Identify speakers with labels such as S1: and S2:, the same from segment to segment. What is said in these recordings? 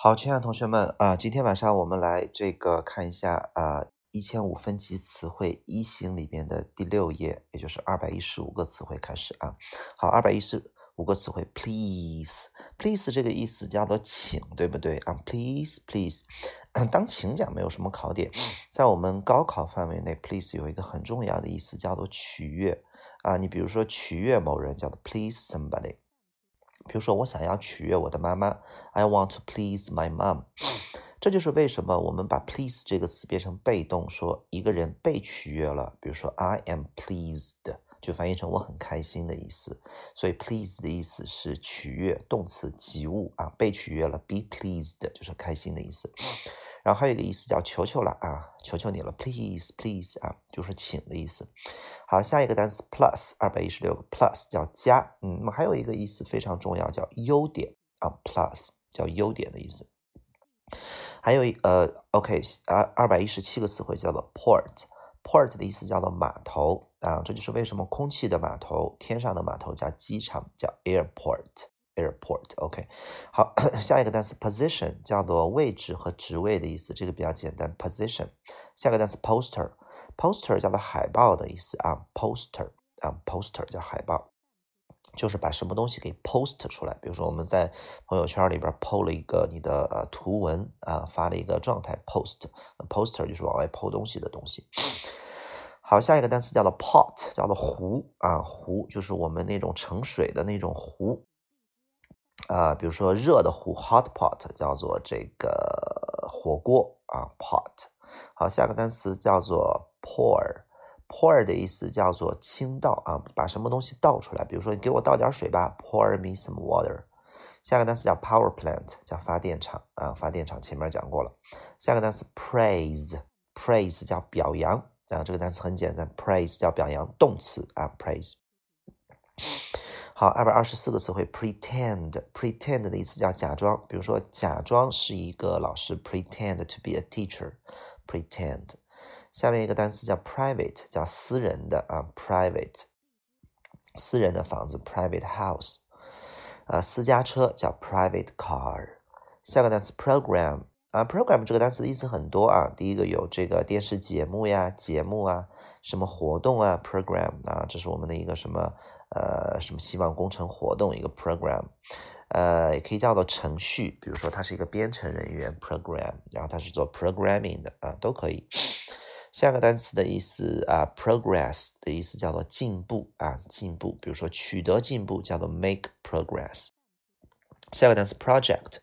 S1: 好，亲爱的同学们啊，今天晚上我们来这个看一下啊，一千五分级词汇一型里边的第六页，也就是二百一十五个词汇开始啊。好，二百一十五个词汇，please，please 这个意思叫做请，对不对啊？please please，当请讲没有什么考点，在我们高考范围内，please 有一个很重要的意思叫做取悦啊。你比如说取悦某人叫做 please somebody。比如说，我想要取悦我的妈妈，I want to please my mom。这就是为什么我们把 please 这个词变成被动，说一个人被取悦了。比如说，I am pleased，就翻译成我很开心的意思。所以 please 的意思是取悦，动词及物啊，被取悦了，be pleased 就是开心的意思。然后还有一个意思叫求求了啊，求求你了，please please 啊，就是请的意思。好，下一个单词 plus 二百一十六个 plus 叫加，嗯，那么还有一个意思非常重要，叫优点啊，plus 叫优点的意思。还有一呃，OK，二二百一十七个词汇叫做 port，port 的意思叫做码头啊，这就是为什么空气的码头、天上的码头叫机场叫 airport。Airport，OK，好，下一个单词 position 叫做位置和职位的意思，这个比较简单。Position，下一个单词 poster，poster 叫做海报的意思啊，poster 啊，poster 叫海报，就是把什么东西给 post 出来。比如说我们在朋友圈里边 po 了一个你的呃图文啊，发了一个状态 post，poster 就是往外 po 东西的东西。好，下一个单词叫做 pot，叫做壶啊，壶就是我们那种盛水的那种壶。啊，比如说热的壶 hot pot 叫做这个火锅啊 pot。好，下个单词叫做 pour，pour 的意思叫做倾倒啊，把什么东西倒出来。比如说你给我倒点水吧，pour me some water。下个单词叫 power plant，叫发电厂啊，发电厂前面讲过了。下个单词 praise，praise 叫表扬啊，这个单词很简单，praise 叫表扬，动词啊 praise。好，二百二十四个词汇，pretend，pretend 的意思叫假装，比如说假装是一个老师，pretend to be a teacher，pretend。下面一个单词叫 private，叫私人的啊，private，私人的房子，private house。啊，私家车叫 private car。下个单词 program，啊，program 这个单词的意思很多啊，第一个有这个电视节目呀，节目啊，什么活动啊，program 啊，这是我们的一个什么？呃，什么希望工程活动一个 program，呃，也可以叫做程序，比如说他是一个编程人员 program，然后他是做 programming 的啊，都可以。下个单词的意思啊，progress 的意思叫做进步啊，进步，比如说取得进步叫做 make progress。下个单词 project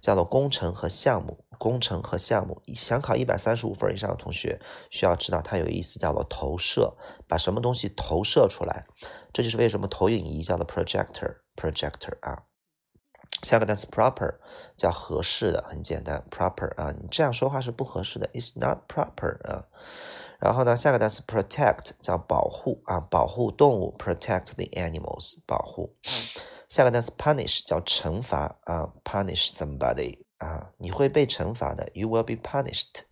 S1: 叫做工程和项目，工程和项目。想考一百三十五分以上的同学需要知道，它有意思叫做投射，把什么东西投射出来。这就是为什么投影仪叫做 projector，projector 啊。下个单词 proper 叫合适的，很简单，proper 啊，你这样说话是不合适的，it's not proper 啊。然后呢，下个单词 protect 叫保护啊，保护动物，protect the animals，保护。下个单词 punish 叫惩罚啊，punish somebody 啊，你会被惩罚的，you will be punished。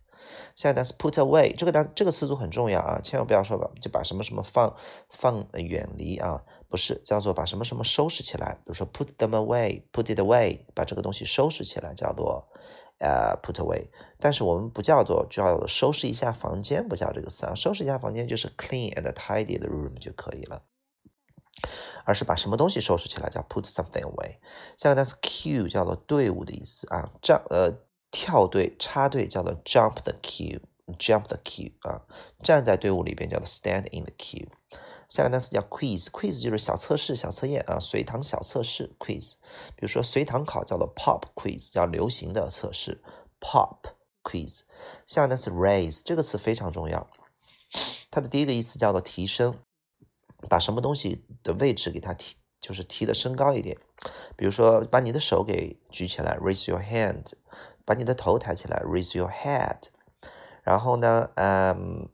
S1: 下个单词 put away 这个单这个词组很重要啊，千万不要说把，就把什么什么放放远离啊，不是叫做把什么什么收拾起来，比如说 put them away，put it away，把这个东西收拾起来叫做呃 put away，但是我们不叫做叫收拾一下房间，不叫这个词啊，收拾一下房间就是 clean and tidy the room 就可以了，而是把什么东西收拾起来叫 put something away。下个单词 cue 叫做队伍的意思啊，这呃。跳队、插队叫做 jump the queue，jump the queue 啊，站在队伍里边叫做 stand in the queue。下个单词叫 quiz，quiz 就是小测试、小测验啊，随堂小测试 quiz。比如说随堂考叫做 pop quiz，叫流行的测试 pop quiz。下个单词 raise 这个词非常重要，它的第一个意思叫做提升，把什么东西的位置给它提，就是提的升高一点。比如说把你的手给举起来，raise your hand。把你的头抬起来，raise your head。然后呢，嗯，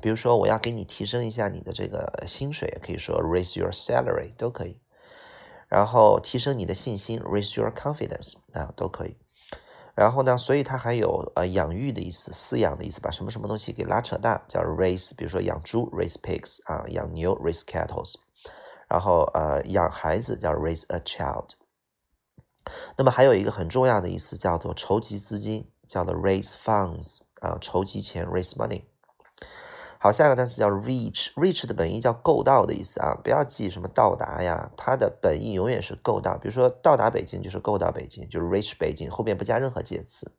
S1: 比如说我要给你提升一下你的这个薪水，可以说 raise your salary 都可以。然后提升你的信心，raise your confidence 啊都可以。然后呢，所以它还有呃养育的意思，饲养的意思，把什么什么东西给拉扯大，叫 raise。比如说养猪，raise pigs 啊，养牛，raise cattle。然后呃养孩子叫 raise a child。那么还有一个很重要的意思叫做筹集资金，叫做 raise funds 啊，筹集钱 raise money。好，下一个单词叫 reach，reach 的本意叫够到的意思啊，不要记什么到达呀，它的本意永远是够到。比如说到达北京就是够到北京，就是 reach 北京，后面不加任何介词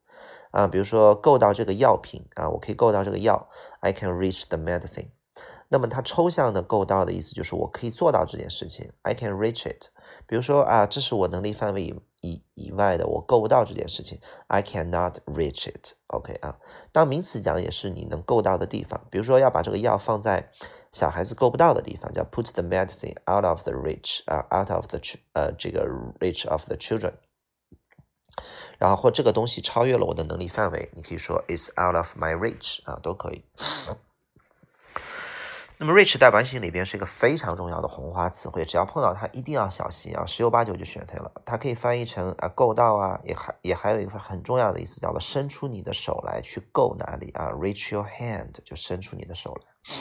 S1: 啊。比如说够到这个药品啊，我可以够到这个药，I can reach the medicine。那么它抽象的够到的意思就是我可以做到这件事情，I can reach it。比如说啊，这是我能力范围以以以外的，我够不到这件事情，I cannot reach it。OK 啊，当名词讲也是你能够到的地方。比如说要把这个药放在小孩子够不到的地方，叫 put the medicine out of the reach 啊，out of the 呃这个 reach of the children。然后或这个东西超越了我的能力范围，你可以说 it's out of my reach 啊，都可以。那么，rich 在完形里边是一个非常重要的红花词汇，只要碰到它，一定要小心啊，十有八九就选对了。它可以翻译成啊够到啊，也还也还有一个很重要的意思，叫做伸出你的手来去够哪里啊，reach your hand 就伸出你的手来。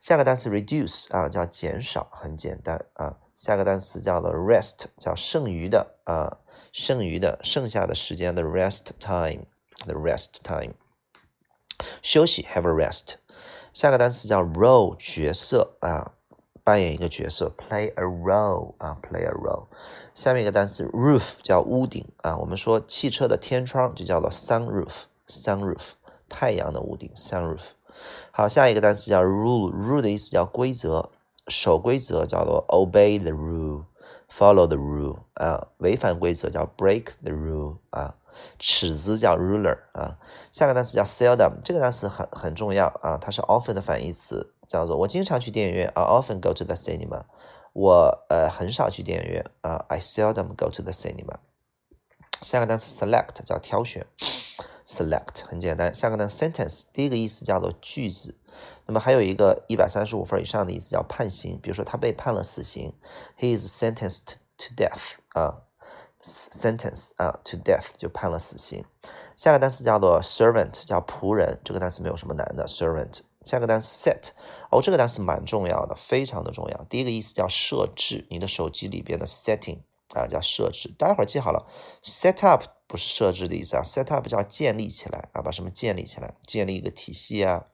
S1: 下个单词 reduce 啊，叫减少，很简单啊。下个单词叫做 rest，叫剩余的啊，剩余的剩下的时间的 rest time，the rest time，休息，have a rest。下个单词叫 role 角色啊，扮演一个角色，play a role 啊，play a role。下面一个单词 roof 叫屋顶啊，我们说汽车的天窗就叫做 sunroof，sunroof 太阳的屋顶 sunroof。好，下一个单词叫 rule，rule 的意思叫规则，守规则叫做 obey the rule，follow the rule 啊，违反规则叫 break the rule 啊。尺子叫 ruler 啊，下个单词叫 seldom，这个单词很很重要啊，它是 often 的反义词，叫做我经常去电影院啊，often go to the cinema，我呃很少去电影院啊，I seldom go to the cinema。下个单词 select 叫挑选，select 很简单。下个单词 sentence 第一个意思叫做句子，那么还有一个一百三十五分以上的意思叫判刑，比如说他被判了死刑，he is sentenced to death 啊。Sentence 啊，to death 就判了死刑。下个单词叫做 servant，叫仆人。这个单词没有什么难的，servant。下个单词 set，哦，这个单词蛮重要的，非常的重要。第一个意思叫设置，你的手机里边的 setting 啊，叫设置。待会儿记好了，set up 不是设置的意思啊，set up 叫建立起来啊，把什么建立起来，建立一个体系啊。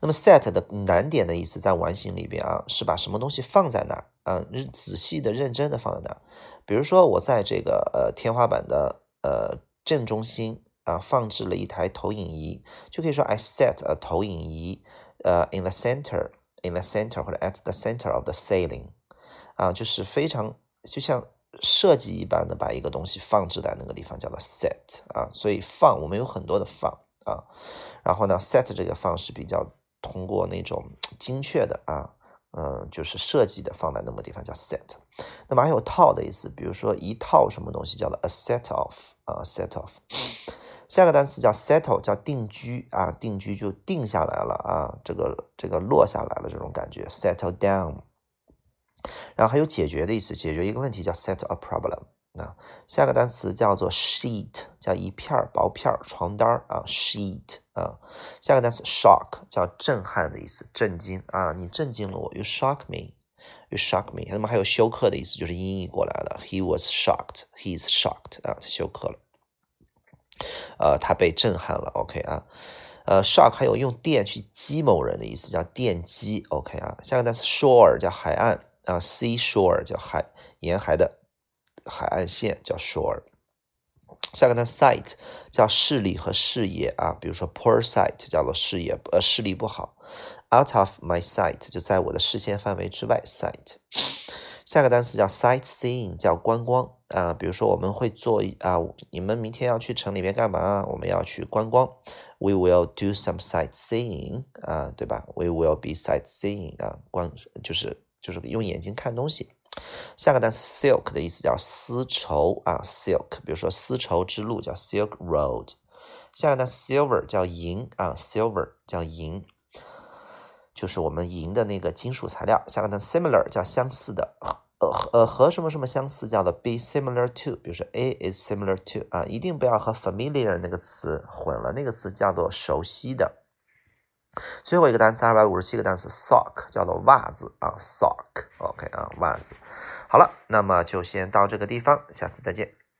S1: 那么 set 的难点的意思在完形里边啊，是把什么东西放在那儿啊，仔细的、认真的放在那儿。比如说，我在这个呃天花板的呃正中心啊放置了一台投影仪，就可以说 I set a 投影仪呃 in the center，in the center 或者 at the center of the ceiling，啊，就是非常就像设计一般的把一个东西放置在那个地方，叫做 set 啊。所以放我们有很多的放啊，然后呢 set 这个放是比较通过那种精确的啊。嗯，就是设计的放在那么地方叫 set，那么还有套的意思，比如说一套什么东西叫做 a set of 啊 set of。下个单词叫 settle，叫定居啊，定居就定下来了啊，这个这个落下来了这种感觉 settle down。然后还有解决的意思，解决一个问题叫 settle a problem。那下个单词叫做 sheet，叫一片薄片床单啊，sheet 啊。下个单词 shock，叫震撼的意思，震惊啊，你震惊了我，you shock me You shock me。那么还有休克的意思，就是音译过来的，he was shocked，he is shocked 啊，他休克了，呃，他被震撼了，OK 啊，呃，shock 还有用电去击某人的意思，叫电击，OK 啊。下个单词 shore，叫海岸啊，sea shore，叫海沿海的。海岸线叫 shore，下个呢 sight 叫视力和视野啊，比如说 poor sight 叫做视野呃视力不好，out of my sight 就在我的视线范围之外 sight，下个单词叫 sightseeing 叫观光啊，比如说我们会做啊，你们明天要去城里面干嘛？我们要去观光，we will do some sightseeing 啊，对吧？we will be sightseeing 啊，观就是就是用眼睛看东西。下个单词 silk 的意思叫丝绸啊，silk，比如说丝绸之路叫 silk road。下个单词 silver 叫银啊，silver 叫银，就是我们银的那个金属材料。下个单词 similar 叫相似的，呃呃和什么什么相似叫做 be similar to，比如说 A is similar to 啊，一定不要和 familiar 那个词混了，那个词叫做熟悉的。最后一个单词，二百五十七个单词，sock 叫做袜子啊，sock，OK 啊，袜子。好了，那么就先到这个地方，下次再见。